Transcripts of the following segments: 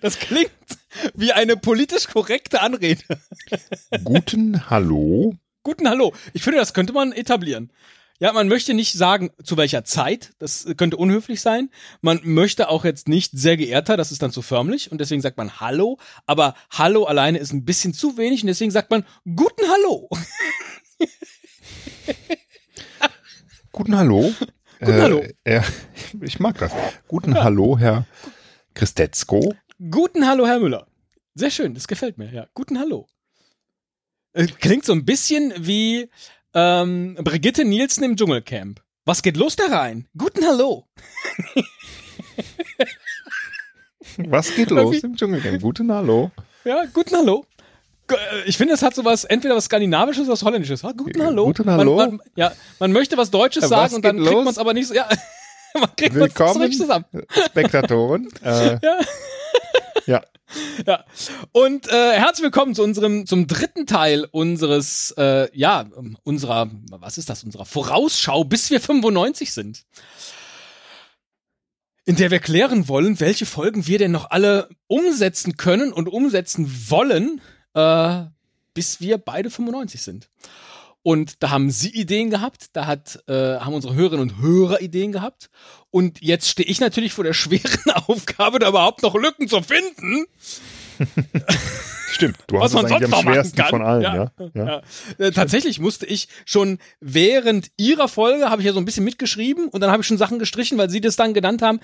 Das klingt wie eine politisch korrekte Anrede. Guten Hallo. Guten Hallo. Ich finde, das könnte man etablieren. Ja, man möchte nicht sagen, zu welcher Zeit. Das könnte unhöflich sein. Man möchte auch jetzt nicht sehr geehrter, das ist dann zu förmlich. Und deswegen sagt man Hallo. Aber Hallo alleine ist ein bisschen zu wenig. Und deswegen sagt man Guten Hallo. Guten Hallo. Guten Hallo. Äh, ich mag das. Guten ja. Hallo, Herr Christetzko. Guten Hallo, Herr Müller. Sehr schön, das gefällt mir, ja. Guten Hallo. Äh, klingt so ein bisschen wie ähm, Brigitte Nielsen im Dschungelcamp. Was geht los da rein? Guten Hallo. Was geht los im Dschungelcamp? Guten Hallo. Ja, guten Hallo. Äh, ich finde, es hat sowas, entweder was Skandinavisches oder was Holländisches. Guten Hallo. Guten Hallo. Man, man, ja, man möchte was Deutsches Ja, sagen was und dann geht kriegt los? man es aber nicht so. Ja, man kriegt Willkommen, zusammen. Spektatoren. Äh, Ja. Ja. Ja. Und äh, herzlich willkommen zu unserem zum dritten Teil unseres äh, ja unserer was ist das unserer Vorausschau bis wir 95 sind. In der wir klären wollen, welche Folgen wir denn noch alle umsetzen können und umsetzen wollen, äh, bis wir beide 95 sind. Und da haben Sie Ideen gehabt, da hat, äh, haben unsere Hörerinnen und Hörer Ideen gehabt. Und jetzt stehe ich natürlich vor der schweren Aufgabe, da überhaupt noch Lücken zu finden. Stimmt, du hast es eigentlich am schwersten von allen, Ja. ja. ja. Ja. Äh, tatsächlich musste ich schon während ihrer Folge, habe ich ja so ein bisschen mitgeschrieben und dann habe ich schon Sachen gestrichen, weil sie das dann genannt haben.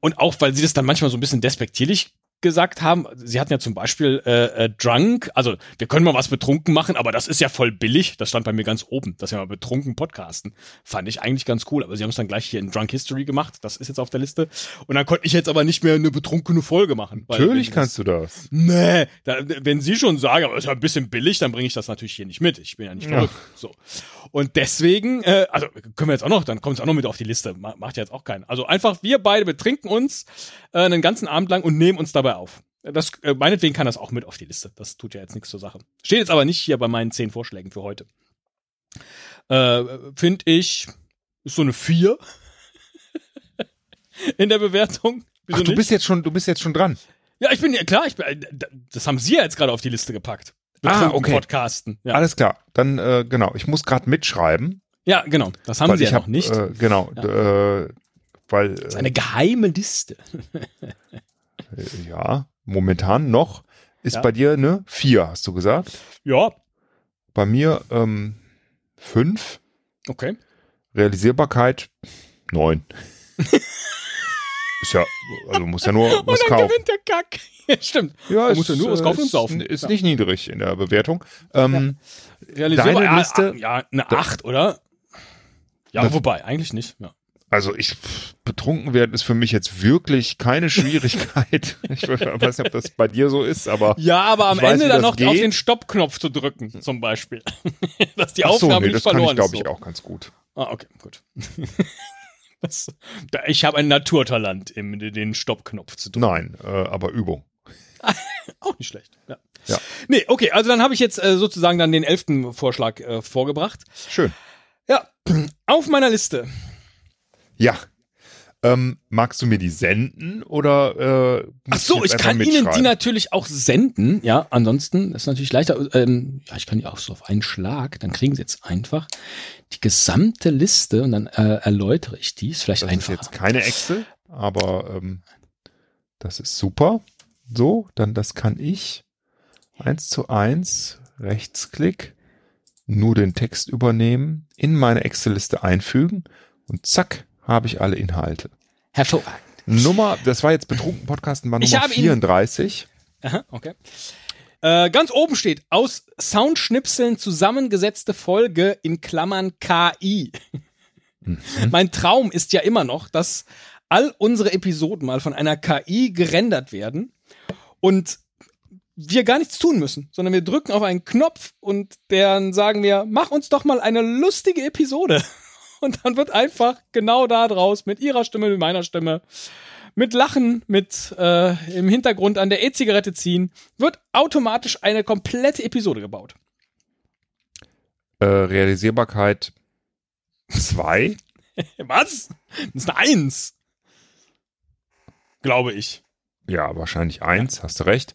Und auch, weil sie das dann manchmal so ein bisschen despektierlich gesagt haben. Sie hatten ja zum Beispiel äh, äh, Drunk, also wir können mal was betrunken machen, aber das ist ja voll billig. Das stand bei mir ganz oben, dass wir mal betrunken podcasten. Fand ich eigentlich ganz cool, aber sie haben es dann gleich hier in Drunk History gemacht. Das ist jetzt auf der Liste. Und dann konnte ich jetzt aber nicht mehr eine betrunkene Folge machen. Natürlich kannst du das. Nee, da, wenn Sie schon sagen, aber ist ja ein bisschen billig, dann bringe ich das natürlich hier nicht mit. Ich bin ja nicht Ja. verrückt. So. Und deswegen, äh, also können wir jetzt auch noch, dann kommt es auch noch mit auf die Liste. Ma- Macht ja jetzt auch keinen. Also einfach, wir beide betrinken uns äh, einen ganzen Abend lang und nehmen uns dabei auf. Das, äh, meinetwegen kann das auch mit auf die Liste. Das tut ja jetzt nichts zur Sache. Steht jetzt aber nicht hier bei meinen zehn Vorschlägen für heute. Äh, Finde ich, ist so eine vier in der Bewertung. Wieso Ach, du nicht? bist jetzt schon, du bist jetzt schon dran. Ja, ich bin ja klar, ich bin, äh, das haben Sie ja jetzt gerade auf die Liste gepackt. Ah, okay. Podcasten. Ja. Alles klar. Dann, äh, genau. Ich muss gerade mitschreiben. ja, genau. Das haben Sie ja hab, noch nicht. Äh, genau. Äh, weil, das ist eine geheime Liste. ja, momentan noch ist Ja. bei dir ne vier, hast du gesagt. Ja, Bei mir ähm, fünf. okay. Realisierbarkeit neun. ist ja, also muss ja nur was und dann kaufen. gewinnt der Kack. Ja, stimmt. Ja, muss ja nur was äh, kaufen und ist, saufen. Ist Ja. nicht niedrig in der Bewertung. Ähm, Realisierbar. Deine ja, Liste- Ja, eine Da- 8, oder? Ja, Das- wobei, eigentlich nicht. Ja. Also ich betrunken werden ist für mich jetzt wirklich keine Schwierigkeit. ich weiß nicht, ob das bei dir so ist, aber ja, aber am weiß, Ende dann noch auf geht. den Stoppknopf zu drücken, zum Beispiel. Dass die Ach so, Aufgabe nee, nicht das kann ich verloren glaube ist. ich so. auch ganz gut. Ah, okay, gut. das, da, ich habe ein Naturtalent, im, den Stoppknopf zu drücken. Nein, äh, aber Übung. Auch nicht schlecht. Ja. Ja. Nee, okay, also dann habe ich jetzt äh, sozusagen dann den elften Vorschlag äh, vorgebracht. Schön. Ja, auf meiner Liste. Ja. Ähm, magst du mir die senden oder äh, Ach so, ich kann Ihnen die natürlich auch senden. Ja, ansonsten ist natürlich leichter. Ähm, ja, ich kann die auch so auf einen Schlag. Dann kriegen Sie jetzt einfach die gesamte Liste und dann äh, erläutere ich die. Ist vielleicht Das einfacher. ist jetzt keine Excel, aber ähm, das ist super. So, dann das kann ich eins zu eins Rechtsklick nur den Text übernehmen, in meine Excel-Liste einfügen und zack, habe ich alle Inhalte. Hervorragend. Nummer, das war jetzt betrunken Podcasten, war Nummer habe ihn- 34. Aha, okay. Äh, ganz oben steht, aus Soundschnipseln zusammengesetzte Folge in Klammern KI. Mhm. Mein Traum ist ja immer noch, dass all unsere Episoden mal von einer KI gerendert werden und wir gar nichts tun müssen, sondern wir drücken auf einen Knopf und dann sagen wir, mach uns doch mal eine lustige Episode. Und dann wird einfach genau da draus mit ihrer Stimme, mit meiner Stimme, mit Lachen, mit äh, im Hintergrund an der E-Zigarette ziehen, wird automatisch eine komplette Episode gebaut. Äh, Realisierbarkeit Zwei? Was? Das ist eine Eins. Glaube ich. Ja, wahrscheinlich eins, hast du recht.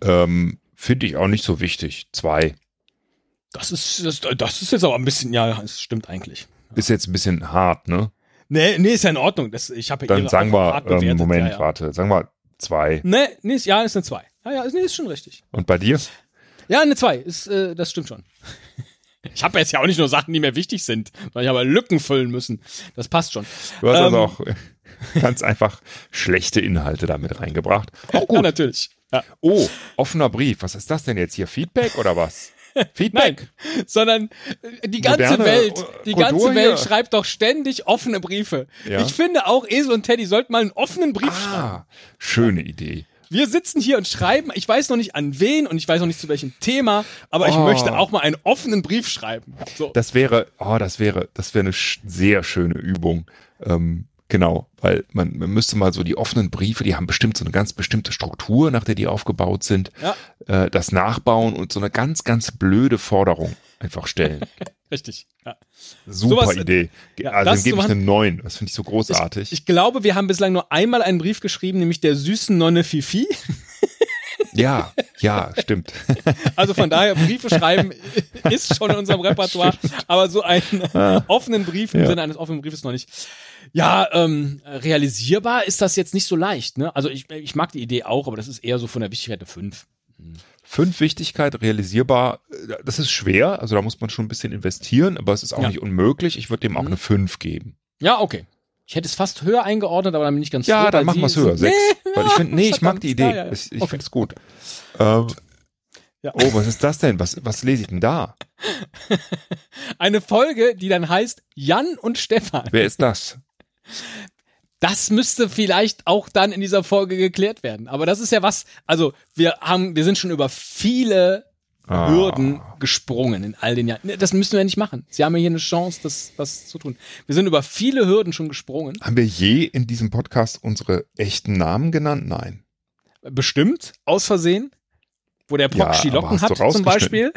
Ähm, Finde ich auch nicht so wichtig. Zwei. Das ist, das, das ist jetzt aber ein bisschen, ja, es stimmt eigentlich. Ist jetzt ein bisschen hart, ne? Nee, nee, ist ja in Ordnung. Das, ich habe Dann sagen wir, ähm. Moment, ja, ja. warte, sagen wir zwei. Nee, nee, ist, ja, ist eine 2. Ja, ja, ist, nee, ist schon richtig. Und bei dir? Ja, eine 2, ist, äh, das stimmt schon. Ich habe jetzt ja auch nicht nur Sachen, die mir wichtig sind, weil ich aber Lücken füllen müssen. Das passt schon. Du hast also Ähm. auch äh, ganz einfach schlechte Inhalte damit reingebracht. Auch Ja, gut. natürlich. Ja. Oh, offener Brief. Was ist das denn jetzt hier? Feedback oder was? Feedback? Sondern äh, die ganze Moderne, Welt, die Kultur ganze Welt hier. schreibt doch ständig offene Briefe. Ja. Ich finde auch Esel und Teddy sollten mal einen offenen Brief schreiben. Ah, schöne Idee. Wir sitzen hier und schreiben, ich weiß noch nicht an wen und ich weiß noch nicht zu welchem Thema, aber ich Oh. möchte auch mal einen offenen Brief schreiben. So. Das wäre, oh, das wäre, das wäre eine sch sehr schöne Übung. Ähm, genau, weil man, man müsste mal so die offenen Briefe, die haben bestimmt so eine ganz bestimmte Struktur, nach der die aufgebaut sind, Ja. äh, das nachbauen und so eine ganz, ganz blöde Forderung einfach stellen. Richtig. Ja. Super Sowas- Idee. ja, also dann gebe ich eine 9. Das finde ich so großartig. Ich glaube, wir haben bislang nur einmal einen Brief geschrieben, nämlich der süßen Nonne Fifi. Ja, ja, stimmt. Also von daher, Briefe schreiben ist schon in unserem Repertoire, aber so einen offenen Brief im Ja. Sinne eines offenen Briefes noch nicht. Ja, ähm, realisierbar ist das jetzt nicht so leicht. Ne? Also ich, ich mag die Idee auch, aber das ist eher so von der Wichtigkeit eine 5. Fünf Wichtigkeit, realisierbar, das ist schwer, also da muss man schon ein bisschen investieren, aber es ist auch Ja. nicht unmöglich. Ich würde dem auch Mhm. eine 5 geben. Ja, okay. Ich hätte es fast höher eingeordnet, aber dann bin ich ganz Ja, froh, dann machen wir es höher. Sechs. Nee, Weil ich finde, nee, ich mag die Idee. Ja, ja, ja. Ich, ich Okay. finde es gut. Ähm. Oh, was ist das denn? Was, was lese ich denn da? Eine Folge, die dann heißt Jan und Stefan. Wer ist das? Das müsste vielleicht auch dann in dieser Folge geklärt werden. Aber das ist ja was, also wir haben, wir sind schon über viele Ah. Hürden gesprungen in all den Jahren. Das müssen wir nicht machen. Sie haben ja hier eine Chance, das, das zu tun. Wir sind über viele Hürden schon gesprungen. Haben wir je in diesem Podcast unsere echten Namen genannt? Nein. Bestimmt, aus Versehen. Wo der Ja, Proxy aber Locken hat, zum? Beispiel.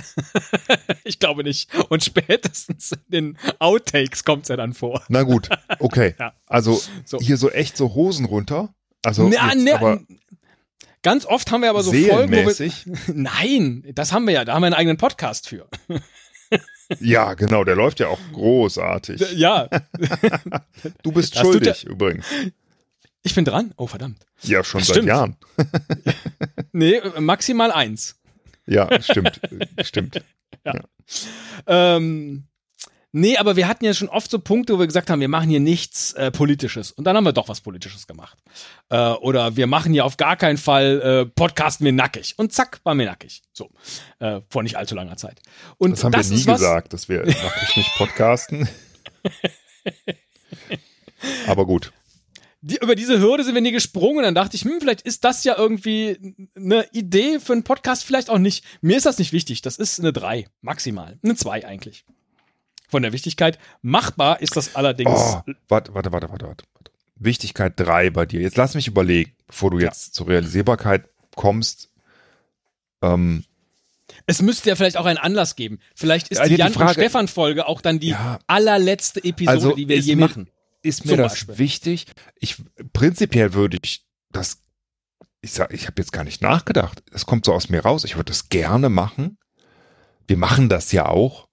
ich glaube nicht. Und spätestens in den Outtakes kommt es ja dann vor. Na gut, okay. Ja. Also So. hier so echt so Hosen runter. Also Na, jetzt ne, aber ganz oft haben wir aber so Folgen, wo wir. Nein, das haben wir ja. Da haben wir einen eigenen Podcast für. Ja, genau, der läuft ja auch großartig. Ja, Du bist Das schuldig übrigens. ich bin dran. Oh, verdammt. Ja, schon seit stimmt. Jahren. Nee, maximal eins. Ja, stimmt. stimmt. Ähm, nee, aber wir hatten ja schon oft so Punkte, wo wir gesagt haben, wir machen hier nichts äh, Politisches. Und dann haben wir doch was Politisches gemacht. Äh, oder wir machen hier auf gar keinen Fall äh, Podcasten wir nackig. Und zack, waren wir nackig. So. Äh, vor nicht allzu langer Zeit. Und Das haben wir nie gesagt, dass wir nackig nicht podcasten. Aber gut. die, über diese Hürde sind wir nie gesprungen. Und dann dachte ich, hm, vielleicht ist das ja irgendwie eine Idee für einen Podcast, vielleicht auch nicht. Mir ist das nicht wichtig. Das ist eine 3, maximal. Eine 2 eigentlich. Von der Wichtigkeit. Machbar ist das allerdings. Oh, warte, warte, warte, warte, warte. Wichtigkeit 3 bei dir. Jetzt lass mich überlegen, bevor du jetzt zur Realisierbarkeit kommst. Ähm, Es müsste ja vielleicht auch einen Anlass geben. Vielleicht ist Ja, die die Jan und Frage- Stefan Folge auch dann die Ja. allerletzte Episode, Also die wir je mir- machen. ist mir Zum das Beispiel. wichtig? Ich prinzipiell würde ich das ich sag, ich habe jetzt gar nicht nachgedacht. Das kommt so aus mir raus. Ich würde das gerne machen. Wir machen das ja auch.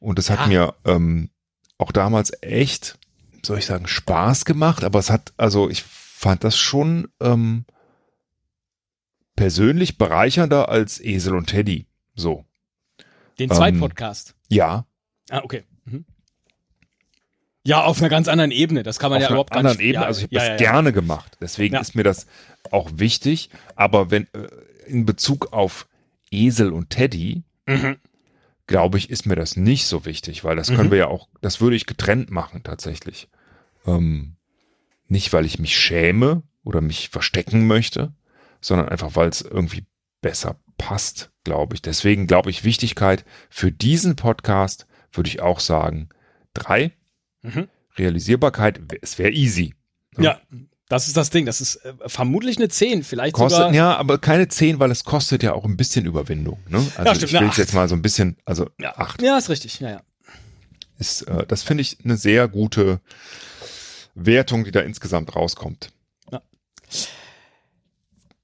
Und es hat Ja. mir ähm, auch damals echt, soll ich sagen, Spaß gemacht. Aber es hat, also ich fand das schon ähm, persönlich bereichernder als Esel und Teddy. So. Den Ähm, zweiten Podcast. Ja, Ah, okay. Mhm. Ja, auf einer ganz anderen Ebene. Das kann man auf ja einer überhaupt gar anderen nicht. Ebene. Ja, also ich habe ja, das ja, gerne gemacht. Deswegen ist mir das auch wichtig. Aber wenn äh, in Bezug auf Esel und Teddy, Mhm. Glaube ich, ist mir das nicht so wichtig, weil das Mhm. können wir ja auch, das würde ich getrennt machen tatsächlich. Ähm, nicht, weil ich mich schäme oder mich verstecken möchte, sondern einfach, weil es irgendwie besser passt, glaube ich. Deswegen glaube ich, Wichtigkeit für diesen Podcast würde ich auch sagen, drei. Mhm. Realisierbarkeit, es wäre easy. Ja, das ist das Ding. Das ist äh, vermutlich eine 10, vielleicht Kostet, sogar. ja, aber keine 10, weil es kostet ja auch ein bisschen Überwindung. Ne? Also Ja, stimmt, ich will es jetzt mal so ein bisschen, also Ja. acht. ja, ist richtig. Ja, ja. ist, äh, das finde ich eine sehr gute Wertung, die da insgesamt rauskommt.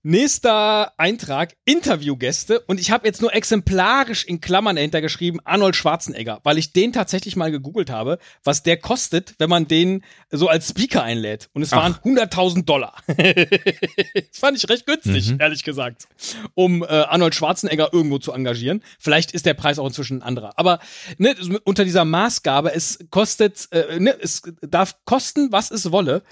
Nächster Eintrag, Interviewgäste. Und ich habe jetzt nur exemplarisch in Klammern dahinter geschrieben, Arnold Schwarzenegger, weil ich den tatsächlich mal gegoogelt habe, was der kostet, wenn man den so als Speaker einlädt. Und es Ach. waren 100.000 Dollar. das fand ich recht günstig, Mhm. ehrlich gesagt, um äh, Arnold Schwarzenegger irgendwo zu engagieren. Vielleicht ist der Preis auch inzwischen ein anderer. Aber ne, unter dieser Maßgabe, es kostet, äh, ne, es darf kosten, was es wolle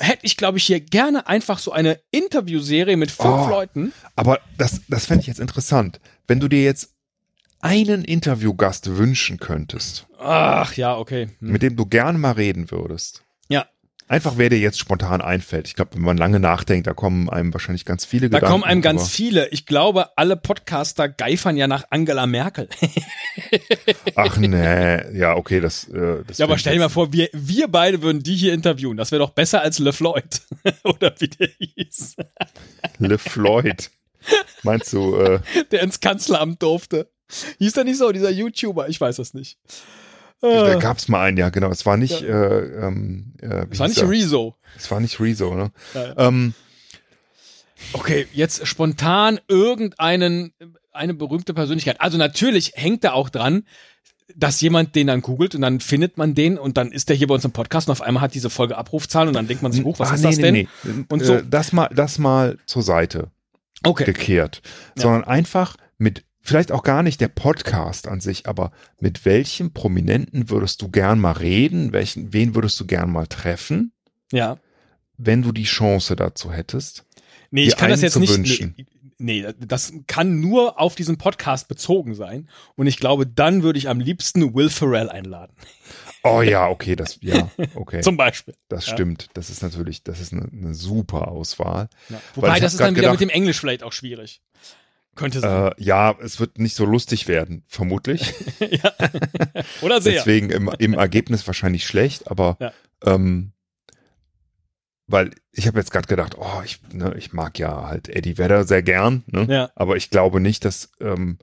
hätte ich, glaube ich, hier gerne einfach so eine Interviewserie mit fünf Oh. Leuten. Aber das, das fände ich jetzt interessant. Wenn du dir jetzt einen Interviewgast wünschen könntest, Ach ja, okay. Hm. mit dem du gerne mal reden würdest. Einfach, wer dir jetzt spontan einfällt. Ich glaube, wenn man lange nachdenkt, da kommen einem wahrscheinlich ganz viele Da Gedanken. kommen einem ganz viele. Ich glaube, alle Podcaster geifern ja nach Angela Merkel. Ach nee, ja, okay, das. Äh, das ja, aber stell dir mal vor, wir, wir beide würden die hier interviewen. Das wäre doch besser als LeFloid. Oder wie der hieß. Le Floyd. Meinst du, äh, Der ins Kanzleramt durfte. Hieß der nicht so, dieser YouTuber? Ich weiß das nicht. Da Äh, gab's mal einen, ja, genau. Es war nicht, Ja. äh, ähm, äh, das war nicht er? Rezo. Es war nicht Rezo, ne? Ja. Ähm, Okay, jetzt spontan irgendeinen, eine berühmte Persönlichkeit. Also natürlich hängt da auch dran, dass jemand den dann googelt und dann findet man den und dann ist der hier bei uns im Podcast und auf einmal hat diese Folge Abrufzahlen und dann denkt man sich, hoch, was ah, ist nee, das nee, denn? Nee. Und äh, so. Das mal, das mal zur Seite Okay. gekehrt. Ja. Sondern einfach mit, vielleicht auch gar nicht der Podcast an sich, aber mit welchem Prominenten würdest du gern mal reden? Welchen, wen würdest du gern mal treffen, Ja. wenn du die Chance dazu hättest? Nee, ich kann das jetzt nicht. wünschen. Nee, nee, das kann nur auf diesen Podcast bezogen sein. Und ich glaube, dann würde ich am liebsten Will Ferrell einladen. Oh ja, okay, das, ja, okay. Zum Beispiel. Das Ja. stimmt. Das ist natürlich, das ist eine, eine super Auswahl. Ja. Wobei, das ist dann wieder gedacht- mit dem Englisch vielleicht auch schwierig. Könnte sein. Äh, ja, es wird nicht so lustig werden, vermutlich. ja. Oder sehr. Deswegen im, im Ergebnis wahrscheinlich schlecht, aber Ja. ähm, weil ich habe jetzt gerade gedacht, oh, ich, ne, ich mag ja halt Eddie Vedder sehr gern, ne? Ja. aber ich glaube nicht, dass ähm,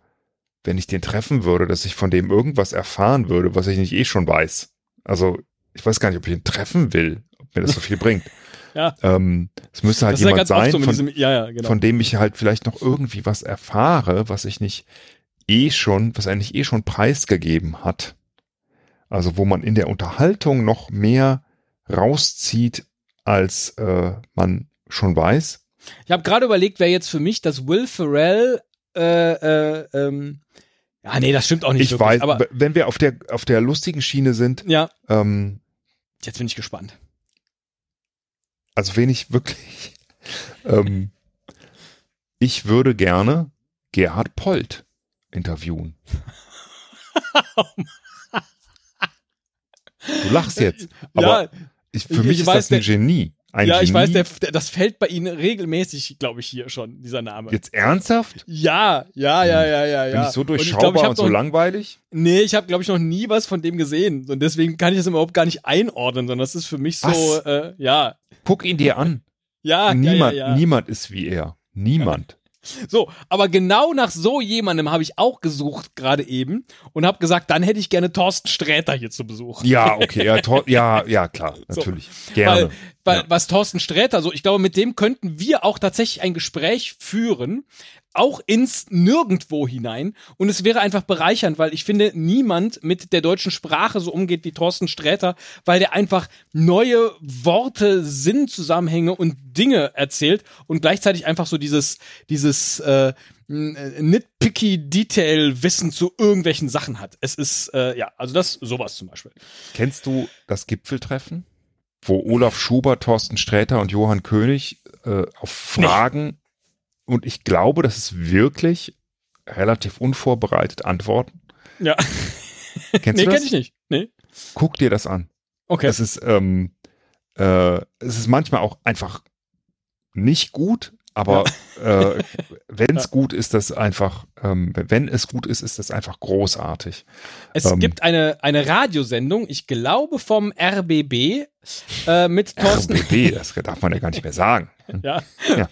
wenn ich den treffen würde, dass ich von dem irgendwas erfahren würde, was ich nicht eh schon weiß. Also ich weiß gar nicht, ob ich ihn treffen will, ob mir das so viel bringt. Ja. Ähm, es müsste halt das jemand sein, so von, diesem, ja, ja, genau. von dem ich halt vielleicht noch irgendwie was erfahre, was ich nicht eh schon, was eigentlich eh schon preisgegeben hat. Also wo man in der Unterhaltung noch mehr rauszieht, als äh, man schon weiß. Ich habe gerade überlegt, wer jetzt für mich das Will Ferrell, äh, äh, ähm, ja, nee, das stimmt auch nicht ich wirklich, weiß, aber wenn wir auf der auf der lustigen Schiene sind, ja, ähm, jetzt bin ich gespannt. Also wen ich wirklich, ähm, ich würde gerne Gerhard Polt interviewen. Du lachst jetzt, aber ja, ich, für mich ich ist das ein Genie. Ein ja, Genie. ich weiß, der, das fällt bei Ihnen regelmäßig, glaube ich, hier schon, dieser Name. Jetzt ernsthaft? Ja, ja, ja, ja, ja, Bin ja. ich so Und durchschaubar glaub, ich und, so noch- langweilig? Nee, ich habe, glaube ich, noch nie was von dem gesehen. Und deswegen kann ich das überhaupt gar nicht einordnen, sondern das ist für mich so, äh, ja. Guck ihn dir an. Ja, niemand, ja, ja, ja. niemand ist wie er. Niemand. So, aber genau nach so jemandem habe ich auch gesucht gerade eben und habe gesagt, dann hätte ich gerne Thorsten Sträter hier zu Besuch. Ja, okay, ja, ja, ja, klar, natürlich. Gerne. Weil, weil Ja. was Thorsten Sträter so, ich glaube, mit dem könnten wir auch tatsächlich ein Gespräch führen, auch ins Nirgendwo hinein. Und es wäre einfach bereichernd, weil ich finde, niemand mit der deutschen Sprache so umgeht wie Thorsten Sträter, weil der einfach neue Worte, Sinnzusammenhänge und Dinge erzählt und gleichzeitig einfach so dieses, dieses äh, nitpicky Detail-Wissen zu irgendwelchen Sachen hat. Es ist, äh, ja, also das, sowas zum Beispiel. Kennst du das Gipfeltreffen? Wo Olaf Schubert, Thorsten Sträter und Johann König äh, auf Fragen und ich glaube, das ist wirklich relativ unvorbereitet antworten. Ja. Kennst nee, du das? kenn ich nicht. Nee. Guck dir das an. Okay. Es ist, ähm, äh, es ist manchmal auch einfach nicht gut, aber äh, wenn es Ja. gut ist, das einfach, ähm, wenn es gut ist, ist das einfach großartig. Es Ähm, gibt eine, eine Radiosendung, ich glaube vom RBB, äh, mit Thorsten. RBB, das darf man ja gar nicht mehr sagen. Ja. Ja.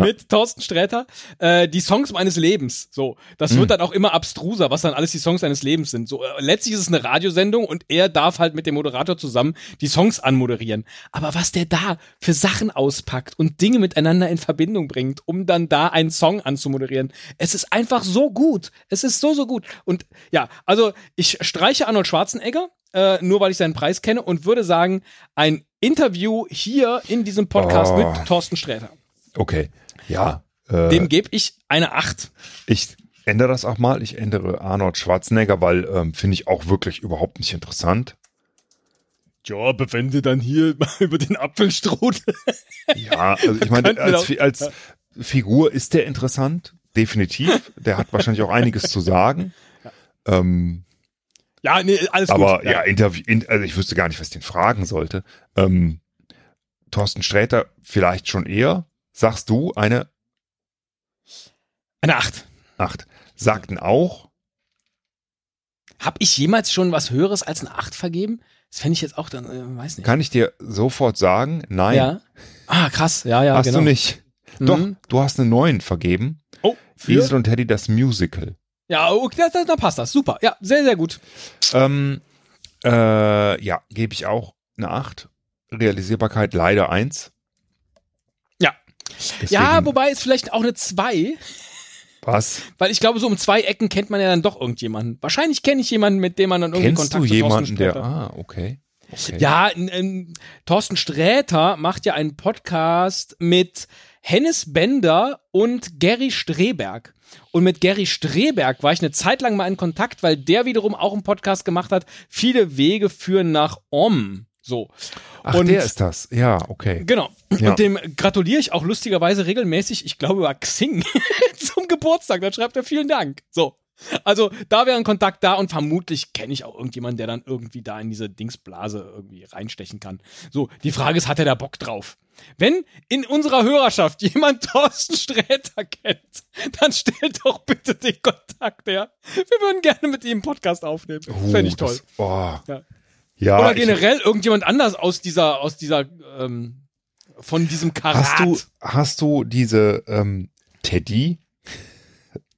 mit Thorsten Sträter, äh, die Songs meines Lebens. So, das Mhm. wird dann auch immer abstruser, was dann alles die Songs seines Lebens sind. So, äh, letztlich ist es eine Radiosendung und er darf halt mit dem Moderator zusammen die Songs anmoderieren. Aber was der da für Sachen auspackt und Dinge miteinander in Verbindung bringt, um dann da einen Song anzumoderieren, es ist einfach so gut. Es ist so, so gut. Und ja, also ich streiche Arnold Schwarzenegger, äh, nur weil ich seinen Preis kenne und würde sagen, ein Interview hier in diesem Podcast Oh. mit Thorsten Sträter. Okay. Ja. Äh, Dem gebe ich eine 8. ich ändere das auch mal. Ich ändere Arnold Schwarzenegger, weil ähm, finde ich auch wirklich überhaupt nicht interessant. Ja, du dann hier mal über den Apfelstrudel. Ja, also ich meine, als, als Figur ist der interessant, definitiv. Der hat wahrscheinlich auch einiges zu sagen. Ähm, Ja, nee, alles aber gut. ja, Interview, in, also ich wüsste gar nicht, was ich den fragen sollte. Ähm, Thorsten Sträter vielleicht schon eher. Sagst du eine Eine 8. Acht. Sagten auch, Hab ich jemals schon was Höheres als eine 8 vergeben? Das fände ich jetzt auch dann, äh, weiß nicht. kann ich dir sofort sagen, nein, ja. Ah, krass. Ja, ja, hast genau. du nicht. Mhm. Doch, du hast eine neun vergeben. Oh, für? Esel und Teddy, das Musical. Ja, okay, da, da, passt das. Super. Ja, sehr, sehr gut. Ähm, äh, ja, gebe ich auch eine 8. Realisierbarkeit leider 1. Ja. Deswegen, Ja, wobei es vielleicht auch eine 2, was? weil ich glaube, so um zwei Ecken kennt man ja dann doch irgendjemanden. Wahrscheinlich kenne ich jemanden, mit dem man dann irgendwie Kennst Kontakt du zu Thorsten jemanden, der, ah, okay. okay. Ja, n- Thorsten Sträter macht ja einen Podcast mit Hennes Bender und Gary Streberg. Und mit Gary Streberg war ich eine Zeit lang mal in Kontakt, weil der wiederum auch einen Podcast gemacht hat. Viele Wege führen nach Om. So. Ach, und- der ist das. Ja, okay. Genau. Ja. Und dem gratuliere ich auch lustigerweise regelmäßig, ich glaube über Xing, zum Geburtstag. Dann schreibt er vielen Dank. So. Also da wäre ein Kontakt da und vermutlich kenne ich auch irgendjemanden, der dann irgendwie da in diese Dingsblase irgendwie reinstechen kann. So, die Frage ist, hat er da Bock drauf? Wenn in unserer Hörerschaft jemand Thorsten Sträter kennt, dann stellt doch bitte den Kontakt her. Wir würden gerne mit ihm einen Podcast aufnehmen. Uh, Fände ich toll. Das, oh. Ja. Ja, Oder ich- generell irgendjemand anders aus dieser, aus dieser, ähm, von diesem Karat. Hast du, hast du diese ähm,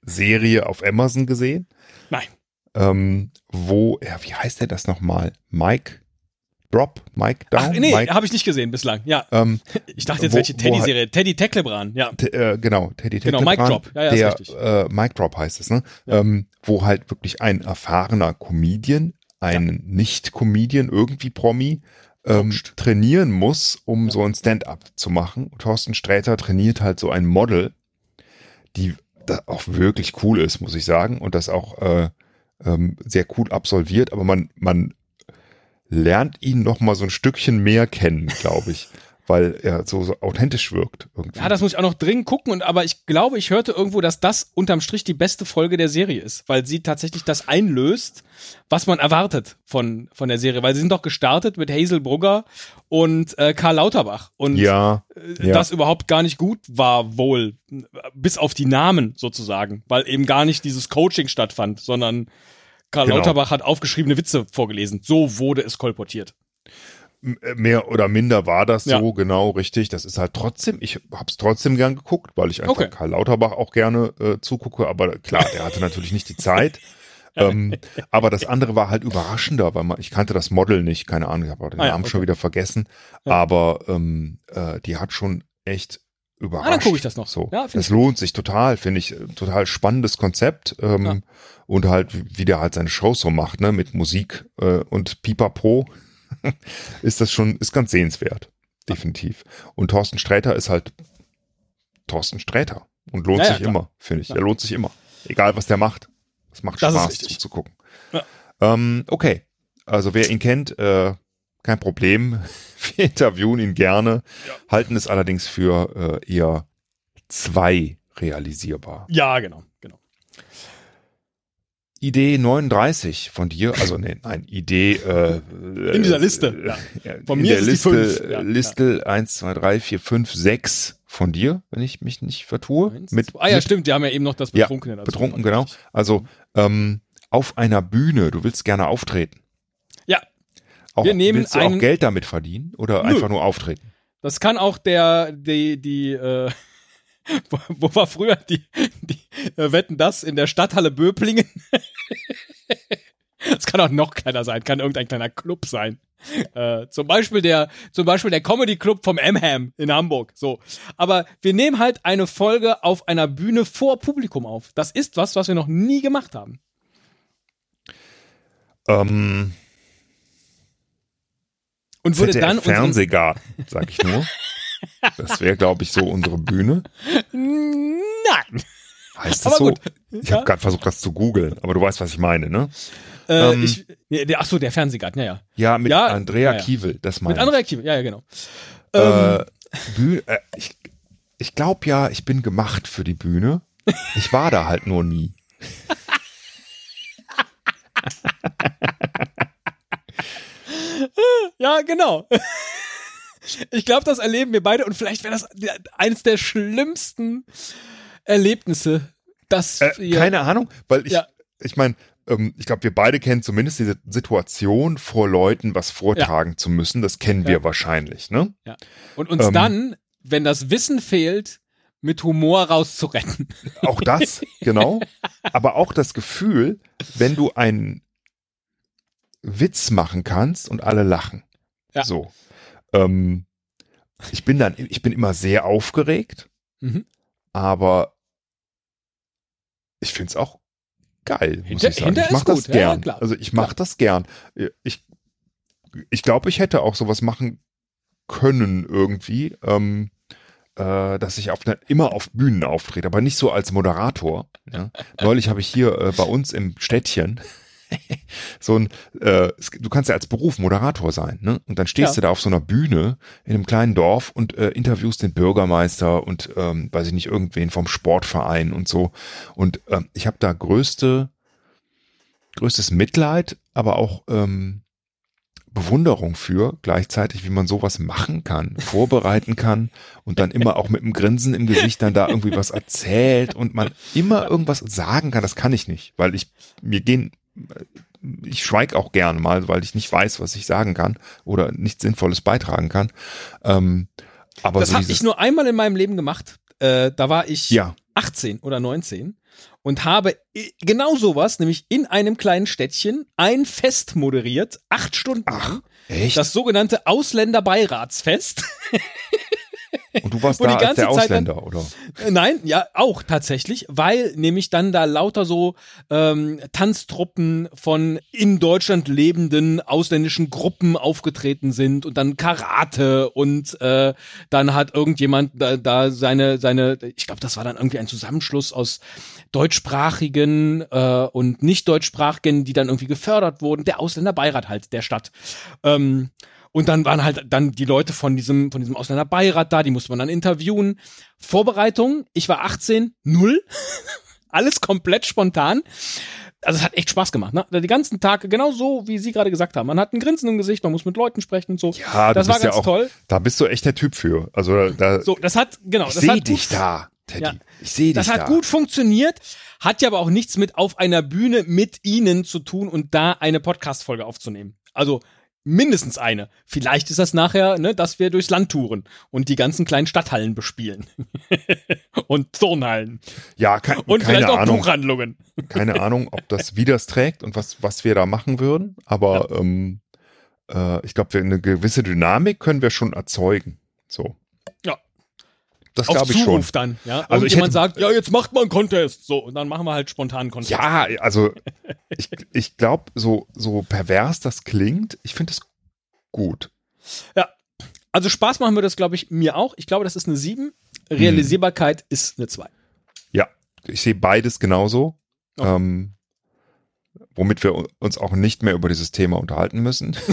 Teddy-Serie auf Amazon gesehen? Nein. Ähm, wo, ja, wie heißt der das nochmal? Mike Drop? Mike Down? Ach, nee, Mike, habe ich nicht gesehen bislang. Ja, ähm, ich dachte jetzt wo- welche Teddy-Serie. Teddy Tecklebran, ja. Äh, genau, Teddy Genau, Tecklebrand, Mic Drop. Ja, ja, ist der, richtig. Äh, Mic Drop heißt es, ne? Ja. Ähm, wo halt wirklich ein erfahrener Comedian, ein Nicht-Comedian, irgendwie Promi, ähm, trainieren muss, um Ja. so ein Stand-up zu machen. Und Thorsten Sträter trainiert halt so ein Model, die da auch wirklich cool ist, muss ich sagen, und das auch äh, ähm, sehr cool absolviert, aber man, man lernt ihn noch mal so ein Stückchen mehr kennen, glaube ich, weil er so, so authentisch wirkt. Irgendwie. Ja, das muss ich auch noch dringend gucken. Und aber ich glaube, ich hörte irgendwo, dass das unterm Strich die beste Folge der Serie ist, weil sie tatsächlich das einlöst, was man erwartet von von der Serie. Weil sie sind doch gestartet mit Hazel Brugger und äh, Karl Lauterbach und ja, äh, ja. das überhaupt gar nicht gut war wohl, bis auf die Namen sozusagen, weil eben gar nicht dieses Coaching stattfand, sondern Karl Genau. Lauterbach hat aufgeschriebene Witze vorgelesen. So wurde es kolportiert. M- mehr oder minder war das Ja. so, genau, richtig. Das ist halt trotzdem, ich hab's trotzdem gern geguckt, weil ich einfach Okay. Karl Lauterbach auch gerne äh, zugucke, aber klar, der hatte natürlich nicht die Zeit. ähm, aber das andere war halt überraschender, weil man, ich kannte das Model nicht, keine Ahnung, ich habe den Ah ja, Namen schon okay. wieder vergessen, Ja. aber ähm, äh, die hat schon echt überrascht. Ah, dann gucke ich das noch. So, Ja, das lohnt sich total, finde ich, äh, total spannendes Konzept ähm, und halt, wie wie der halt seine Shows so macht, ne, mit Musik äh, und Pipapo, ist das schon, ist ganz sehenswert, definitiv. Und Thorsten Sträter ist halt Thorsten Sträter und lohnt Ja, ja, sich klar. immer, finde ich. Ja. Er lohnt sich immer, egal was der macht. Es macht Das Spaß richtig. zuzugucken. Ja. Ähm, okay, also wer ihn kennt, äh, kein Problem. Wir interviewen ihn gerne, halten es allerdings für äh, eher zwei realisierbar. Ja, genau, genau. Idee 39 von dir, also nee, nein, Idee äh, In dieser Liste, äh, ja. ja, Von mir ist es die Liste, fünf, ja, Liste 1, 2, 3, 4, 5, 6 von dir, wenn ich mich nicht vertue. Eins, mit, ah ja, mit stimmt, die haben ja eben noch das Ja, Betrunkene dazu. betrunken, genau. Also ähm, auf einer Bühne, du willst gerne auftreten. Ja. Auch, Wir nehmen willst du auch einen- Geld damit verdienen oder Nö. einfach nur auftreten? Das kann auch der, die, die, äh, wo, wo war früher die, die äh, Wetten das in der Stadthalle Böblingen? Es kann auch noch kleiner sein, kann irgendein kleiner Club sein. Äh, zum Beispiel der, zum Beispiel der Comedy Club vom M-Ham in Hamburg. So. Aber wir nehmen halt eine Folge auf einer Bühne vor Publikum auf. Das ist was, was wir noch nie gemacht haben. Ähm, Und würde ZDF dann unseren, Fernsehgarten, sag ich nur. Das wäre, glaube ich, so unsere Bühne. Nein. Heißt das Aber so? gut. Ich Ja. habe gerade versucht, das zu googeln, aber du weißt, was ich meine, ne? Äh, Ähm, ich, der, ach so, der Fernsehgarten, ja, ja. Ja, mit Ja, Andrea ja. Kiewel, das meine Mit Andrea Kiewel, ja, ja, genau. ich. Ähm, Äh, Bühne, äh, ich ich glaube ja, ich bin gemacht für die Bühne. Ich war da halt nur nie. Ja, genau. Ich glaube, das erleben wir beide und vielleicht wäre das eines der schlimmsten Erlebnisse, dass Äh, wir, keine Ahnung, weil ich, Ja. ich meine, ähm, ich glaube, wir beide kennen zumindest diese Situation, vor Leuten was vortragen zu müssen. Das kennen wir Ja. wahrscheinlich, ne? und uns ähm, dann, wenn das Wissen fehlt, mit Humor rauszuretten. Auch das, genau. Aber auch das Gefühl, wenn du einen Witz machen kannst und alle lachen. Ja. So. Ähm, ich bin dann, ich bin immer sehr aufgeregt, Mhm. aber ich finde es auch geil, muss Hinter- ich sagen. Ich mache ist das gut, ja, ja, gern. klar. also ich mache das gern. Ich, ich glaube, ich hätte auch sowas machen können irgendwie. Ähm, äh, dass ich auf immer auf Bühnen auftrete, aber nicht so als Moderator. Ja. Neulich habe ich hier äh, bei uns im Städtchen so ein, äh, du kannst ja als Beruf Moderator sein, ne? Und dann stehst Ja. du da auf so einer Bühne in einem kleinen Dorf und äh, interviewst den Bürgermeister und ähm, weiß ich nicht, irgendwen vom Sportverein und so. Und ähm, ich habe da größte, größtes Mitleid, aber auch ähm, Bewunderung für, gleichzeitig, wie man sowas machen kann, vorbereiten kann und dann immer auch mit einem Grinsen im Gesicht dann da irgendwie was erzählt und man immer irgendwas sagen kann. Das kann ich nicht, weil ich, mir gehen, ich schweig auch gerne mal, weil ich nicht weiß, was ich sagen kann oder nichts Sinnvolles beitragen kann. Ähm, aber Das so habe ich nur einmal in meinem Leben gemacht. Äh, da war ich ja, 18 oder 19 und habe genau sowas, nämlich in einem kleinen Städtchen, ein Fest moderiert, acht Stunden Ach, lang. echt? Das sogenannte Ausländerbeiratsfest. und du warst da die als der Zeit Ausländer, oder? Äh, Nein, ja, auch tatsächlich, weil nämlich dann da lauter so ähm, Tanztruppen von in Deutschland lebenden ausländischen Gruppen aufgetreten sind und dann Karate und äh, dann hat irgendjemand da, da seine, seine, ich glaube, das war dann irgendwie ein Zusammenschluss aus deutschsprachigen äh, und nicht deutschsprachigen, die dann irgendwie gefördert wurden, der Ausländerbeirat halt der Stadt. Ähm, und dann waren halt dann die Leute von diesem, von diesem Ausländerbeirat da, die musste man dann interviewen. Vorbereitung, ich war 18, null. Alles komplett spontan. Also es hat echt Spaß gemacht. Ne? Die ganzen Tage, genau so, wie Sie gerade gesagt haben. Man hat ein Grinsen im Gesicht, man muss mit Leuten sprechen und so. Ja, das war bist ja ganz auch, toll. da bist du echt der Typ für. Also da, So, das hat, genau, ich das sehe hat dich da, Teddy. Ja. Ich sehe dich das da. hat gut funktioniert, hat ja aber auch nichts mit auf einer Bühne mit Ihnen zu tun und da eine Podcast-Folge aufzunehmen. Also mindestens eine. Vielleicht ist das nachher, ne, dass wir durchs Land touren und die ganzen kleinen Stadthallen bespielen. und Turnhallen. Ja, kein, Und keine vielleicht auch Ahnung. Buchhandlungen. keine Ahnung, ob das wie das trägt und was, was wir da machen würden. Aber ähm, äh, ich glaube, eine gewisse Dynamik können wir schon erzeugen. So. Ja. Das glaube ich schon. Zuruf dann, ja. Also ich hätte- sagt, ja, jetzt macht mal einen Contest. So, und dann machen wir halt spontan einen Contest. Ja, also ich, ich glaube, so, so pervers das klingt, ich finde es gut. Also Spaß machen wir das, glaube ich, mir auch. Ich glaube, das ist eine 7. Realisierbarkeit ist eine 2. Ja, ich sehe beides genauso. Okay. Ähm, womit wir uns auch nicht mehr über dieses Thema unterhalten müssen.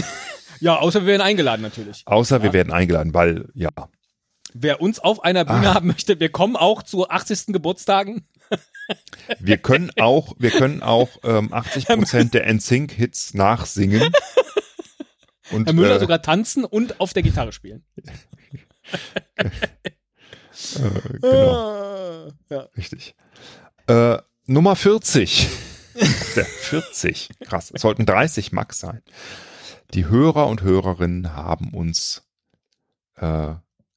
Ja, außer wir werden eingeladen natürlich. Außer wir Ja. werden eingeladen, weil, ja, Wer uns auf einer Bühne Ah. haben möchte, wir kommen auch zu 80. Geburtstagen. wir können auch, wir können auch ähm, 80 Prozent der NSYNC-Hits nachsingen. Und, Herr Müller äh, sogar tanzen und auf der Gitarre spielen. äh, genau. Ah, ja. Richtig. Äh, Nummer 40. Der 40. Krass. Es sollten 30 Max sein. Die Hörer und Hörerinnen haben uns äh,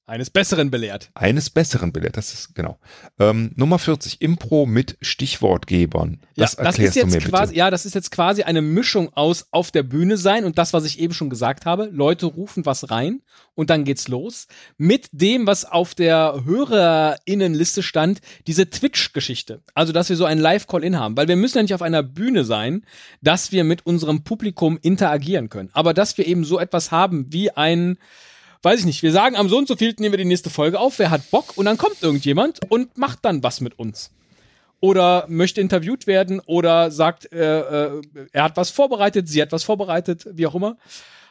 Eines Besseren belehrt. Eines Besseren belehrt, das ist genau. Ähm, Nummer 40, Impro mit Stichwortgebern. Das ja, das erklärst ist jetzt du mir quasi, bitte. ja, das ist jetzt quasi eine Mischung aus auf der Bühne sein und das, was ich eben schon gesagt habe. Leute rufen was rein und dann geht's los. Mit dem, was auf der HörerInnenliste stand, diese Twitch-Geschichte. Also, dass wir so einen Live-Call-In haben. Weil wir müssen ja nicht auf einer Bühne sein, dass wir mit unserem Publikum interagieren können. Aber dass wir eben so etwas haben wie ein weiß ich nicht, wir sagen am so und so viel nehmen wir die nächste Folge auf, wer hat Bock und dann kommt irgendjemand und macht dann was mit uns. Oder möchte interviewt werden oder sagt, äh, äh, er hat was vorbereitet, sie hat was vorbereitet, wie auch immer.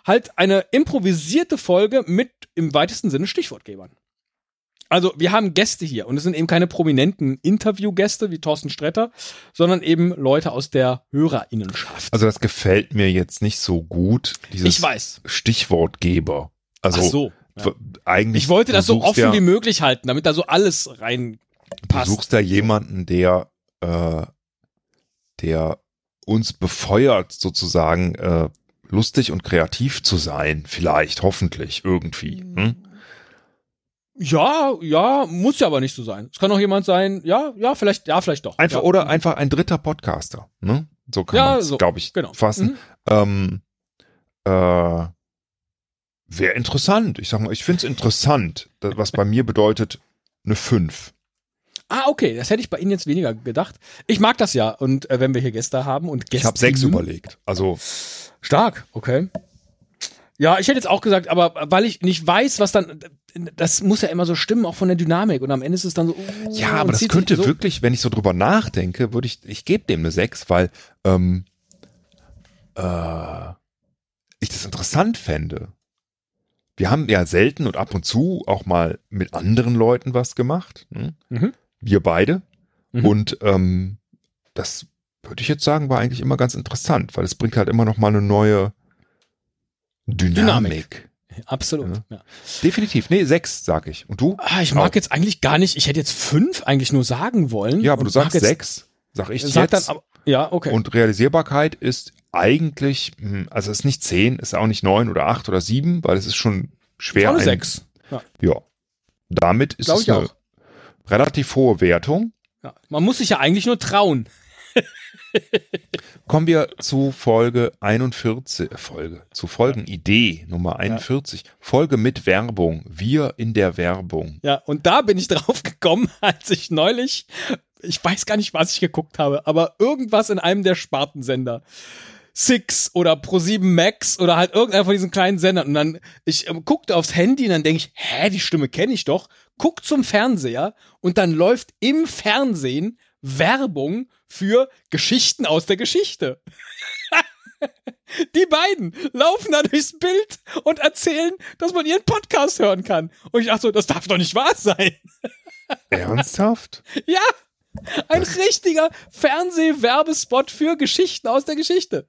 Halt eine improvisierte Folge mit im weitesten Sinne Stichwortgebern. Also wir haben Gäste hier und es sind eben keine prominenten Interviewgäste wie Thorsten Stretter, sondern eben Leute aus der Hörerinnenschaft. Also das gefällt mir jetzt nicht so gut, dieses ich weiß. Stichwortgeber. Also Ach so. Ja. eigentlich. Ich wollte das so offen ja, wie möglich halten, damit da so alles rein Du suchst da jemanden, der, äh, der uns befeuert, sozusagen äh, lustig und kreativ zu sein, vielleicht, hoffentlich, irgendwie. Hm? Ja, ja, muss ja aber nicht so sein. Es kann auch jemand sein, ja, ja, vielleicht, ja, vielleicht doch. Einfach ja. oder einfach ein dritter Podcaster. Ne? So kann Ja, man es, so, glaube ich, genau. fassen. Mhm. Ähm, äh, Wäre interessant. Ich sag mal, ich finde es interessant, was bei mir bedeutet eine 5. Ah, okay, das hätte ich bei Ihnen jetzt weniger gedacht. Ich mag das ja und äh, wenn wir hier Gäste haben und Gäste. Ich habe 6 überlegt. Also Stark, okay. Ja, ich hätte jetzt auch gesagt, aber weil ich nicht weiß, was dann, das muss ja immer so stimmen, auch von der Dynamik. Und am Ende ist es dann so. uh, Ja, aber das könnte so. wirklich, wenn ich so drüber nachdenke, würde ich, ich gebe dem eine 6, weil ähm, äh, ich das interessant fände. Wir haben ja selten und ab und zu auch mal mit anderen Leuten was gemacht. Ne? Mhm. Wir beide. Mhm. Und ähm, das würde ich jetzt sagen, war eigentlich immer ganz interessant, weil es bringt halt immer noch mal eine neue Dynamik. Dynamik. Absolut. Ja. Ja. Definitiv. Nee, 6, sag ich. Und du? Ah, ich mag Auch. jetzt eigentlich gar nicht, ich hätte jetzt fünf eigentlich nur sagen wollen. Ja, aber du sagst 6, sag ich Sag jetzt. dann aber, ja, okay. Und Realisierbarkeit ist eigentlich, hm, also es ist nicht 10, ist auch nicht 9 oder 8 oder 7, weil es ist schon schwer. Ein- sechs. Ja. Ja. Damit ist Glaub es eine auch. relativ hohe Wertung. Ja. Man muss sich ja eigentlich nur trauen. Kommen wir zu Folge 41, äh, Folge, zu Folgenidee Nummer 41. Folge mit Werbung. Wir in der Werbung. Ja, und da bin ich drauf gekommen, als ich neulich, ich weiß gar nicht, was ich geguckt habe, aber irgendwas in einem der Spartensender. Six oder Pro7 Max oder halt irgendeiner von diesen kleinen Sendern. Und dann, ich ähm, guckte aufs Handy und dann denke ich, hä, die Stimme kenne ich doch. Guck zum Fernseher und dann läuft im Fernsehen Werbung für Geschichten aus der Geschichte. Die beiden laufen da durchs Bild und erzählen, dass man ihren Podcast hören kann. Und ich dachte so, das darf doch nicht wahr sein. Ernsthaft? Ja, ein richtiger Fernsehwerbespot für Geschichten aus der Geschichte.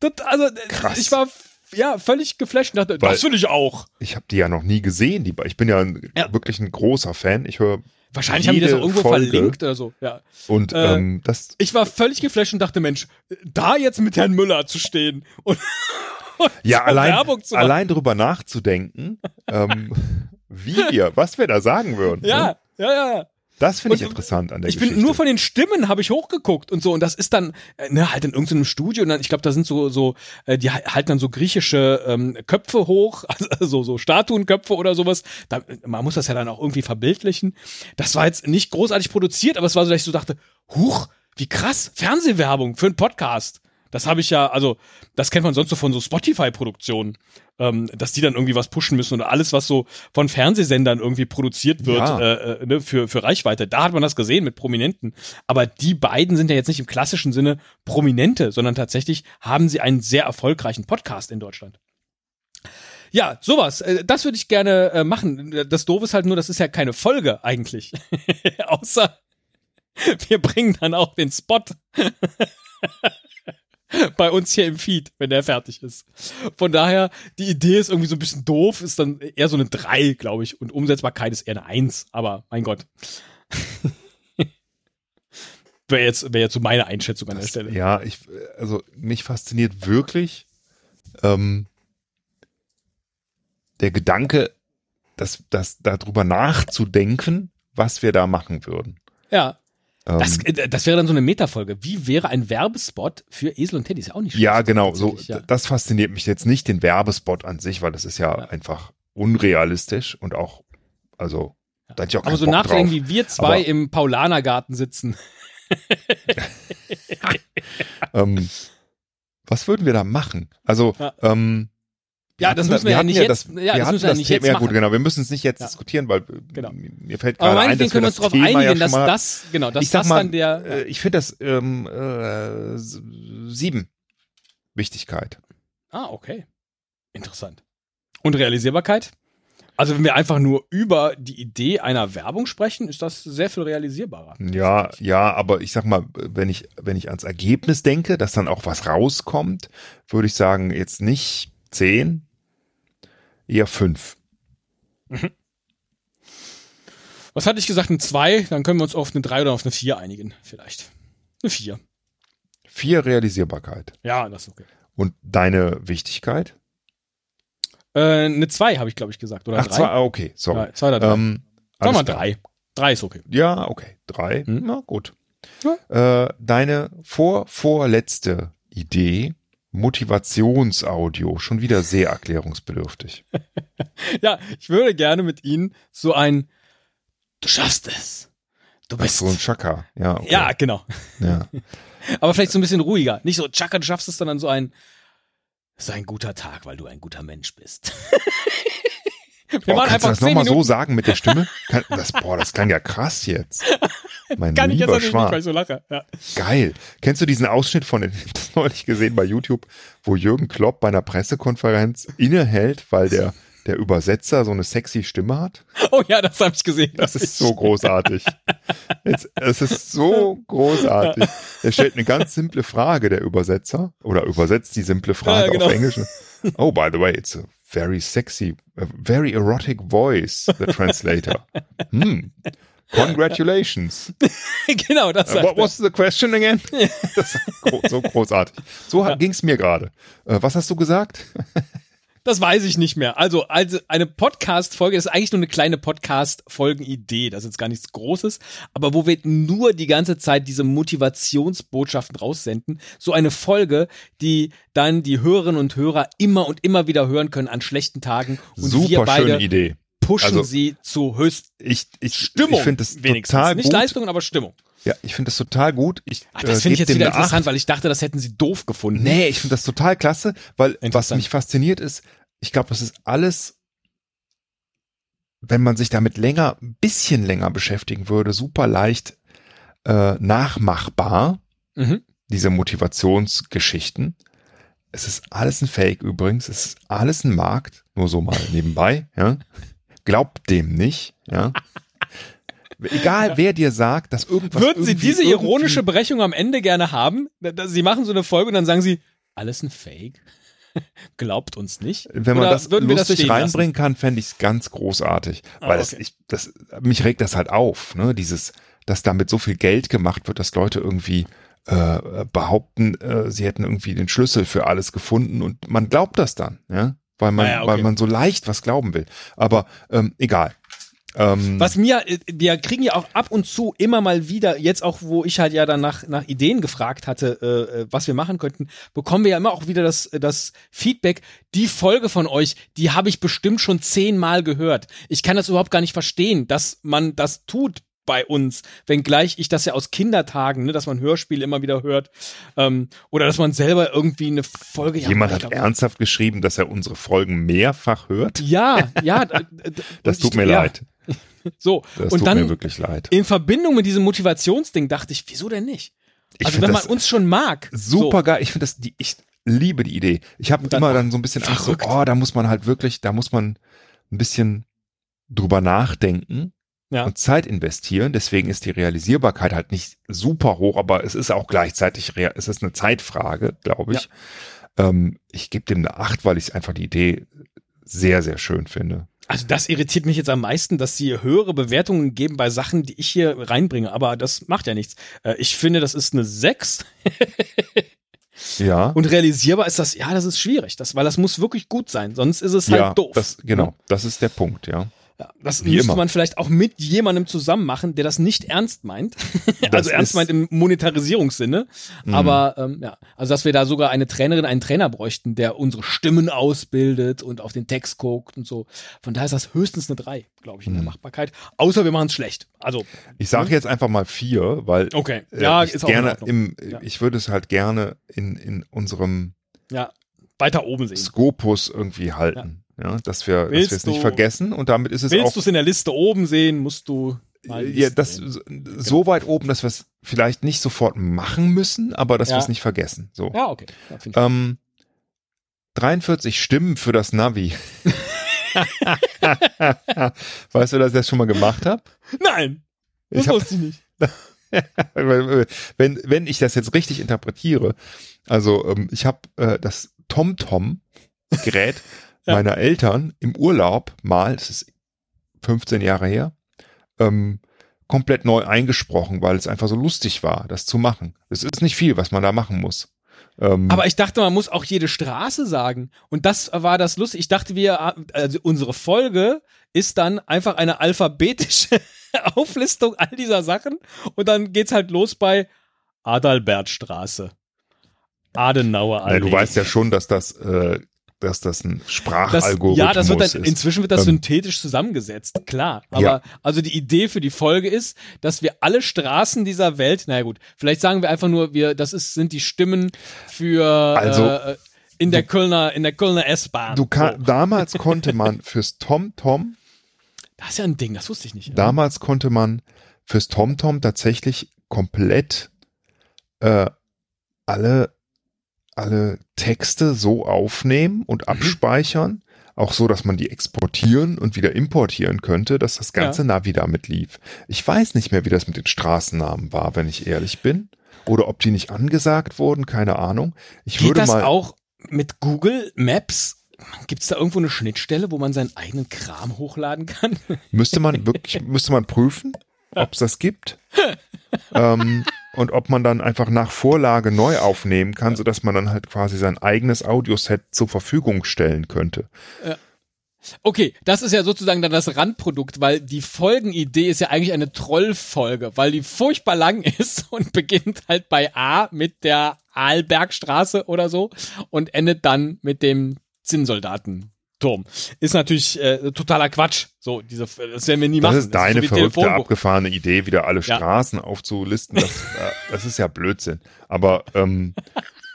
Das, also, Krass. ich war ja völlig geflasht und dachte, Weil- das will ich auch. Ich habe die ja noch nie gesehen. Die, ich bin ja, ein, Ja. wirklich ein großer Fan. Ich höre Wahrscheinlich haben die das auch irgendwo Folge. verlinkt oder so. Ja. und Äh, ähm, das Ich war völlig geflasht und dachte, Mensch, da jetzt mit Herrn Müller zu stehen und, und ja allein, Werbung zu machen. allein drüber nachzudenken, ähm, wie wir, was wir da sagen würden. Ne? Ja, ja, ja, ja. Das finde ich Und- interessant an der Ich Geschichte. bin nur von den Stimmen habe ich hochgeguckt und so. Und das ist dann äh, ne, halt in irgendeinem Studio und dann ich glaube da sind so so äh, die halten dann so griechische ähm, Köpfe hoch also so so Statuenköpfe oder sowas. Da, man muss das ja dann auch irgendwie verbildlichen. Das war jetzt nicht großartig produziert aber es war so dass ich so dachte huch wie krass Fernsehwerbung für einen Podcast das habe ich ja also das kennt man sonst so von so Spotify Produktionen ähm, dass die dann irgendwie was pushen müssen oder alles, was so von Fernsehsendern irgendwie produziert wird Ja. äh, äh, ne, für, für Reichweite. Da hat man das gesehen mit Prominenten. Aber die beiden sind ja jetzt nicht im klassischen Sinne Prominente, sondern tatsächlich haben sie einen sehr erfolgreichen Podcast in Deutschland. Ja, sowas. Äh, Das würde ich gerne äh, machen. Das Doofe ist halt nur, das ist ja keine Folge eigentlich. Außer wir bringen dann auch den Spot bei uns hier im Feed, wenn der fertig ist. Von daher, die Idee ist irgendwie so ein bisschen doof, ist dann eher so eine 3, glaube ich. Und Umsetzbarkeit ist eher eine 1, aber mein Gott. Wäre jetzt, wäre jetzt so meine Einschätzung an der das, Stelle. Ja, ich, also mich fasziniert wirklich ähm, der Gedanke, das, das darüber nachzudenken, was wir da machen würden. Ja. Ähm, Das, äh, das wäre dann so eine Metafolge. Wie wäre ein Werbespot für Esel und Teddy? Ist ja auch nicht schlecht. ja, genau. So, ja. das fasziniert mich jetzt nicht den Werbespot an sich, weil das ist ja, Ja. einfach unrealistisch und auch, also, da hätte ich auch Aber so Bock nachdenken, drauf. wie wir zwei Aber- im Paulanergarten sitzen. Ähm, was würden wir da machen? Also, Ja. ähm, Ja, das müssen wir ja nicht jetzt- Das, ja, das müssen wir ja das nicht Thema, jetzt ja gut, machen. genau. Wir müssen es nicht jetzt Ja. diskutieren, weil Genau. mir fällt gerade ein, dass wir können wir das uns darauf Thema ja einigen, schon dass mal, das, genau, dass ich das mal, dann der, äh, ich finde das ähm, äh, sieben Wichtigkeit. ah, okay. Interessant. Und Realisierbarkeit? Also wenn wir einfach nur über die Idee einer Werbung sprechen, ist das sehr viel realisierbarer. Ja, ja, aber ich sag mal, wenn ich, wenn ich ans Ergebnis denke, dass dann auch was rauskommt, würde ich sagen, jetzt nicht zehn, eher fünf. Was hatte ich gesagt? Ein 2, dann können wir uns auf eine 3 oder auf eine 4 einigen, vielleicht. Eine 4. Vier Realisierbarkeit. Ja, das ist okay. Und deine Wichtigkeit? Äh, eine 2 habe ich, glaube ich, gesagt. Oder Ach, 3? zwei, ah, okay, sorry. Ja, zwei oder drei. Ähm, Sag mal klar. 3. 3 ist okay. Ja, okay. Drei. Hm? Na gut. Äh, deine vor, vorletzte Idee, Motivationsaudio, schon wieder sehr erklärungsbedürftig. Ja, ich würde gerne mit Ihnen so ein Du schaffst es. Du Ach, bist. so ein Chaka. Ja, okay. ja, genau. ja. Aber vielleicht so ein bisschen ruhiger. Nicht so, Chaka, du schaffst es, sondern so ein Es ist ein guter Tag, weil du ein guter Mensch bist. Wir Oh, machen kannst du das 10 nochmal so sagen mit der Stimme? Kann, das, boah, das klang ja krass jetzt. Mein Kann ich jetzt natürlich nicht, weil Schwan. ich so lache. Ja. Geil. Kennst du diesen Ausschnitt von, den- ich hab das neulich gesehen bei YouTube, wo Jürgen Klopp bei einer Pressekonferenz innehält, weil der, der Übersetzer so eine sexy Stimme hat? Oh ja, das habe ich gesehen. Das ist so großartig. Jetzt, es ist so großartig. Er stellt eine ganz simple Frage, der Übersetzer, oder übersetzt die simple Frage Ja, genau. auf Englisch. Oh, by the way, it's a very sexy, a very erotic voice, the translator. Hmm. Congratulations. genau, das sagt what was the question again? So großartig. So ging's mir gerade. Äh, was hast du gesagt? Das weiß ich nicht mehr. Also, also eine Podcast-Folge ist eigentlich nur eine kleine Podcast-Folgen-Idee. Das ist jetzt gar nichts Großes. Aber wo wir nur die ganze Zeit diese Motivationsbotschaften raussenden. So eine Folge, die dann die Hörerinnen und Hörer immer und immer wieder hören können an schlechten Tagen. Und wir Super beide schöne Idee. pushen Also, sie zu höchst Ich, ich, Stimmung. ich finde das wenigstens. total Nicht gut. Leistungen, aber Stimmung. Ja, ich finde das total gut. Ich, Ach, das äh, finde ich jetzt wieder interessant, Acht. weil ich dachte, das hätten sie doof gefunden. Nee, ich finde das total klasse, weil was mich fasziniert ist, ich glaube, das ist alles, wenn man sich damit länger, ein bisschen länger beschäftigen würde, super leicht äh, nachmachbar, Mhm. diese Motivationsgeschichten. Es ist alles ein Fake übrigens, es ist alles ein Markt, nur so mal nebenbei, ja. Glaubt dem nicht, ja. Egal, wer dir sagt, dass irgendwas Würden Sie diese ironische Berechnung am Ende gerne haben? Sie machen so eine Folge und dann sagen Sie, alles ein Fake? Glaubt uns nicht? Wenn man Oder das wir das lustig stehen lassen? reinbringen kann, fände ich es ganz großartig. Ah, Weil das, okay. ich, das, mich regt das halt auf, ne? Dieses, dass damit so viel Geld gemacht wird, dass Leute irgendwie äh, behaupten, äh, sie hätten irgendwie den Schlüssel für alles gefunden und man glaubt das dann, ja? Weil man, Ah ja, okay. weil man so leicht was glauben will. Aber ähm, egal. Ähm, Was mir, äh, wir kriegen ja auch ab und zu immer mal wieder, jetzt auch, wo ich halt ja dann nach, nach Ideen gefragt hatte, äh, äh, was wir machen könnten, bekommen wir ja immer auch wieder das, äh, das Feedback, die Folge von euch, die habe ich bestimmt schon zehnmal gehört. Ich kann das überhaupt gar nicht verstehen, dass man das tut bei uns, wenngleich ich das ja aus Kindertagen, ne, dass man Hörspiele immer wieder hört, ähm, oder dass man selber irgendwie eine Folge ja, jemand ich hat glaub- ernsthaft geschrieben, dass er unsere Folgen mehrfach hört. Ja, ja. Das tut mir ja, leid. So, Das und tut dann mir wirklich leid. in Verbindung mit diesem Motivationsding dachte ich, wieso denn nicht? Ich also wenn man uns schon mag. Super geil. Ich finde das, die, ich liebe die Idee. Ich habe immer dann so ein bisschen Angst, so, oh, da muss man halt wirklich, da muss man ein bisschen drüber nachdenken Ja. und Zeit investieren. Deswegen ist die Realisierbarkeit halt nicht super hoch, aber es ist auch gleichzeitig, es ist eine Zeitfrage, glaube ich. Ähm, ich gebe dem eine Acht, weil ich einfach die Idee sehr, sehr schön finde. So, also das irritiert mich jetzt am meisten, dass sie höhere Bewertungen geben bei Sachen, die ich hier reinbringe. Aber das macht ja nichts. Äh, Ich finde, das ist eine 6. Ja. Und realisierbar ist das, ja, das ist schwierig, das, weil das muss wirklich gut sein. Sonst ist es halt ja, doof. Das, genau, das ist der Punkt, ja. Ja, das Wie müsste immer. man vielleicht auch mit jemandem zusammen machen, der das nicht ernst meint. Also ernst meint im Monetarisierungssinne. Mhm. Aber ähm, ja, also dass wir da sogar eine Trainerin, einen Trainer bräuchten, der unsere Stimmen ausbildet und auf den Text guckt und so. Von daher ist das höchstens eine 3, glaube ich, in der Mhm. Machbarkeit. Außer wir machen es schlecht. Also, Ich sage jetzt einfach mal vier, weil okay. äh, Ja, ich auch in gerne im, Ja. ich würde es halt gerne in, in unserem Ja, weiter oben sehen. Skopus irgendwie halten. Ja, dass wir, dass Willst wir es nicht vergessen und damit ist es Willst auch du es in der Liste oben sehen, musst du ja, das so weit oben, dass wir es vielleicht nicht sofort machen müssen, aber dass Ja. wir es nicht vergessen. So. Ja, okay. Ja, Ähm, 43 Stimmen für das Navi. weißt du, dass ich das schon mal gemacht habe? Nein, das Ich hab, wusste ich nicht. wenn, wenn ich das jetzt richtig interpretiere, also ähm, ich habe äh, das TomTom-Gerät Ja. meiner Eltern im Urlaub mal, es ist 15 Jahre her, ähm, komplett neu eingesprochen, weil es einfach so lustig war, das zu machen. Es ist nicht viel, was man da machen muss. Ähm, Aber ich dachte, man muss auch jede Straße sagen. Und das war das lustig. Ich dachte, wir, also unsere Folge ist dann einfach eine alphabetische Auflistung all dieser Sachen. Und dann geht's halt los bei Adalbertstraße. Adenauer na, Allee. du weißt ja schon, dass das, äh, dass das ein das, Sprachalgorithmus ja, das wird dann, ist. inzwischen wird das Ähm, synthetisch zusammengesetzt, klar. Aber Ja. also die Idee für die Folge ist, dass wir alle Straßen dieser Welt, naja gut, vielleicht sagen wir einfach nur, wir, das ist, sind die Stimmen für Also, äh, in der Kölner, in der Kölner S-Bahn. Du kann, So. damals konnte man fürs TomTom Das ist ja ein Ding, das wusste ich nicht. Damals konnte man fürs TomTom tatsächlich komplett äh, alle, alle Texte so aufnehmen und Mhm. abspeichern, auch so, dass man die exportieren und wieder importieren könnte, dass das ganze Navi damit lief. Ich weiß nicht mehr, wie das mit den Straßennamen war, wenn ich ehrlich bin. Oder ob die nicht angesagt wurden, keine Ahnung. Ich Geht würde das mal. auch mit Google Maps? Gibt es da irgendwo eine Schnittstelle, wo man seinen eigenen Kram hochladen kann? Müsste man wirklich, müsste man prüfen, ob es das gibt. ähm, und ob man dann einfach nach Vorlage neu aufnehmen kann, sodass man dann halt quasi sein eigenes Audioset zur Verfügung stellen könnte. Okay, das ist ja sozusagen dann das Randprodukt, weil die Folgenidee ist ja eigentlich eine Trollfolge, weil die furchtbar lang ist und beginnt halt bei A mit der Aalbergstraße oder so und endet dann mit dem Zinnsoldatenturm. Ist natürlich äh, totaler Quatsch. So, diese, das werden wir nie Das machen. ist deine so wie verrückte, Telefonbuch. abgefahrene Idee, wieder alle Ja. Straßen aufzulisten. Das, äh, das ist ja Blödsinn. Aber ähm,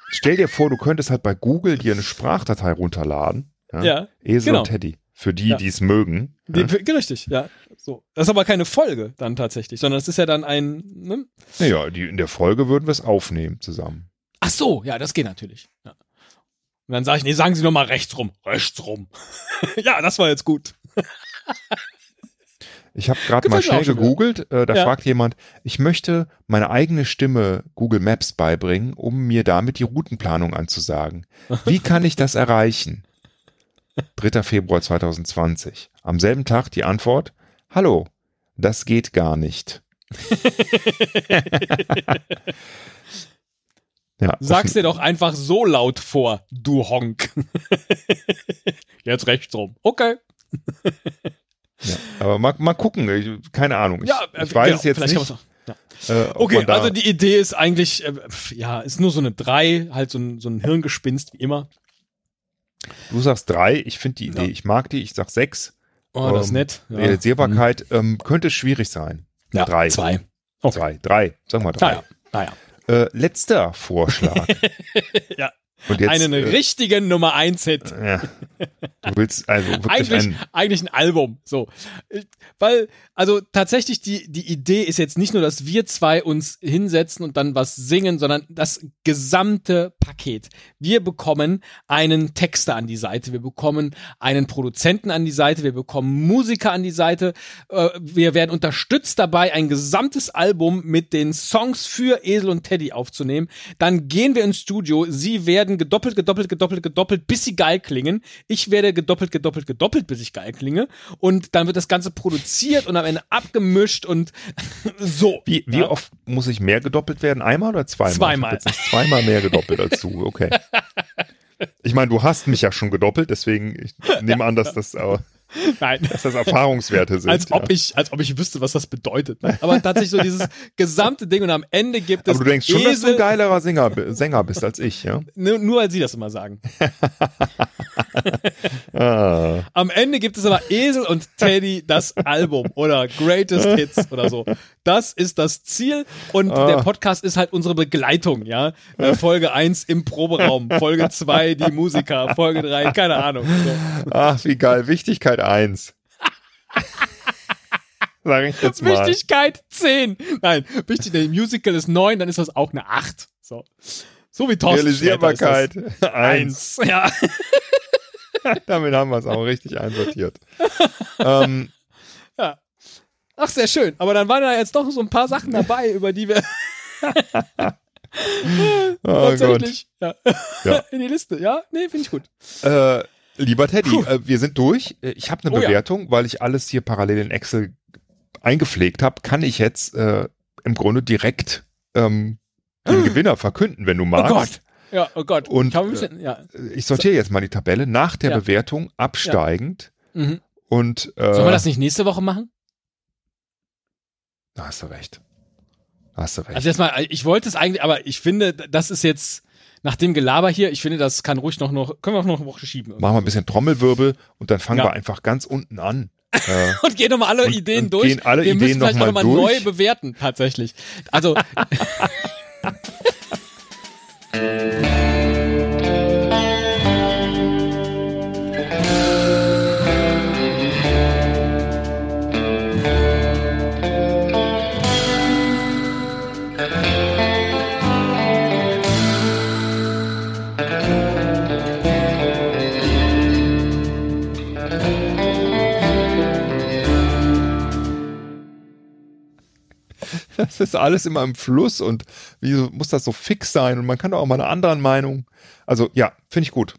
stell dir vor, du könntest halt bei Google dir eine Sprachdatei runterladen. Ja? Ja, Esel genau. und Teddy. Für die, Ja. die es mögen. Die, Ja? Richtig, ja. So. Das ist aber keine Folge dann tatsächlich, sondern es ist ja dann ein. Ne? Naja, die, in der Folge würden wir es aufnehmen zusammen. Ach so, ja, das geht natürlich. Ja. Und dann sage ich, nee, sagen Sie noch mal rechts rum. Rechts rum. ja, das war jetzt gut. Ich habe gerade mal schnell gegoogelt. Äh, da Ja. fragt jemand, ich möchte meine eigene Stimme Google Maps beibringen, um mir damit die Routenplanung anzusagen. Wie kann ich das erreichen? 3. Februar 2020. Am selben Tag die Antwort, hallo, das geht gar nicht. ja, Sag's dir doch einfach so laut vor, du Honk. jetzt rechts rum. Okay. ja, aber mal, mal gucken, ich, keine Ahnung. Ich, Ja, äh, ich weiß genau, es jetzt nicht. noch- Äh, Okay, also die Idee ist eigentlich, äh, ja, ist nur so eine 3, halt so ein, so ein Hirngespinst wie immer. du sagst drei, ich finde die Idee, Ja. ich mag die, ich sag sechs. Oh, das ist Ähm, nett. Ja. Realisierbarkeit ähm, könnte schwierig sein. Ja, drei. Zwei. Okay. Zwei, drei, sagen wir drei. Naja, naja. Äh, letzter Vorschlag. Ja. Jetzt, Einen äh, richtigen Nummer 1 Hit. ja. Du willst also Eigentlich, ein, eigentlich ein Album. So. Weil, also tatsächlich, die, die Idee ist jetzt nicht nur, dass wir zwei uns hinsetzen und dann was singen, sondern das gesamte Paket. Wir bekommen einen Texter an die Seite, wir bekommen einen Produzenten an die Seite, wir bekommen Musiker an die Seite, äh, wir werden unterstützt dabei, ein gesamtes Album mit den Songs für Esel und Teddy aufzunehmen. Dann gehen wir ins Studio, sie werden gedoppelt, gedoppelt, gedoppelt, gedoppelt, bis sie geil klingen. Ich werde gedoppelt, gedoppelt, gedoppelt, bis ich geil klinge. Und dann wird das Ganze produziert und am Ende abgemischt und so. wie, wie Ja. oft muss ich mehr gedoppelt werden? Einmal oder zweimal? Zweimal. Zweimal mehr gedoppelt als du, okay. Ich meine, du hast mich ja schon gedoppelt, deswegen ich nehme an, dass das aber Nein. Dass das Erfahrungswerte sind. Als ob ja. ich, als ob ich wüsste, was das bedeutet. Ne? Aber tatsächlich so dieses gesamte Ding und am Ende gibt es Aber du denkst schon, dass du ein geilerer Sänger, Sänger bist als ich, ja? nur, nur weil sie das immer sagen. Ah. Am Ende gibt es aber Esel und Teddy das Album oder Greatest Hits oder so. Das ist das Ziel und Ah. der Podcast ist halt unsere Begleitung, ja. Äh, Folge 1 im Proberaum, Folge 2 die Musiker, Folge 3, keine Ahnung. So. Ach, wie geil. Wichtigkeit 1. Sag ich jetzt mal. Wichtigkeit 10. Nein, wichtig, der Musical ist 9, dann ist das auch eine 8. So. So wie Thorsten Realisierbarkeit Sträter ist 1. das. 1. Ja. Damit haben wir es auch richtig einsortiert. ähm, ja. Ach, sehr schön. Aber dann waren da jetzt doch so ein paar Sachen dabei, über die wir oh Gott. tatsächlich ja. Ja. in die Liste. Ja, nee, finde ich gut. Äh, lieber Teddy, Puh. äh, wir sind durch. Äh, Ich habe eine Oh ja. Bewertung, weil ich alles hier parallel in Excel eingepflegt habe. Kann ich jetzt äh, im Grunde direkt ähm, den Gewinner verkünden, wenn du Oh magst. Gott. Ja, oh Gott. Und, ich bisschen, ja. Ich sortiere jetzt mal die Tabelle nach der Ja. Bewertung absteigend Mhm. und äh, Sollen wir das nicht nächste Woche machen? da hast du recht. Da hast du recht. Also jetzt mal, ich wollte es eigentlich, aber ich finde, das ist jetzt nach dem Gelaber hier, ich finde, das kann ruhig noch, noch können wir auch noch eine Woche schieben. Machen wir ein bisschen Trommelwirbel und dann fangen Ja. wir einfach ganz unten an. Äh, und gehen nochmal alle Und- Ideen und durch. gehen alle Wir Ideen müssen vielleicht noch auch mal nochmal neu bewerten, tatsächlich. Also, das ist alles immer im Fluss und wieso muss das so fix sein und man kann doch auch mal eine andere Meinung. Also ja, finde ich gut.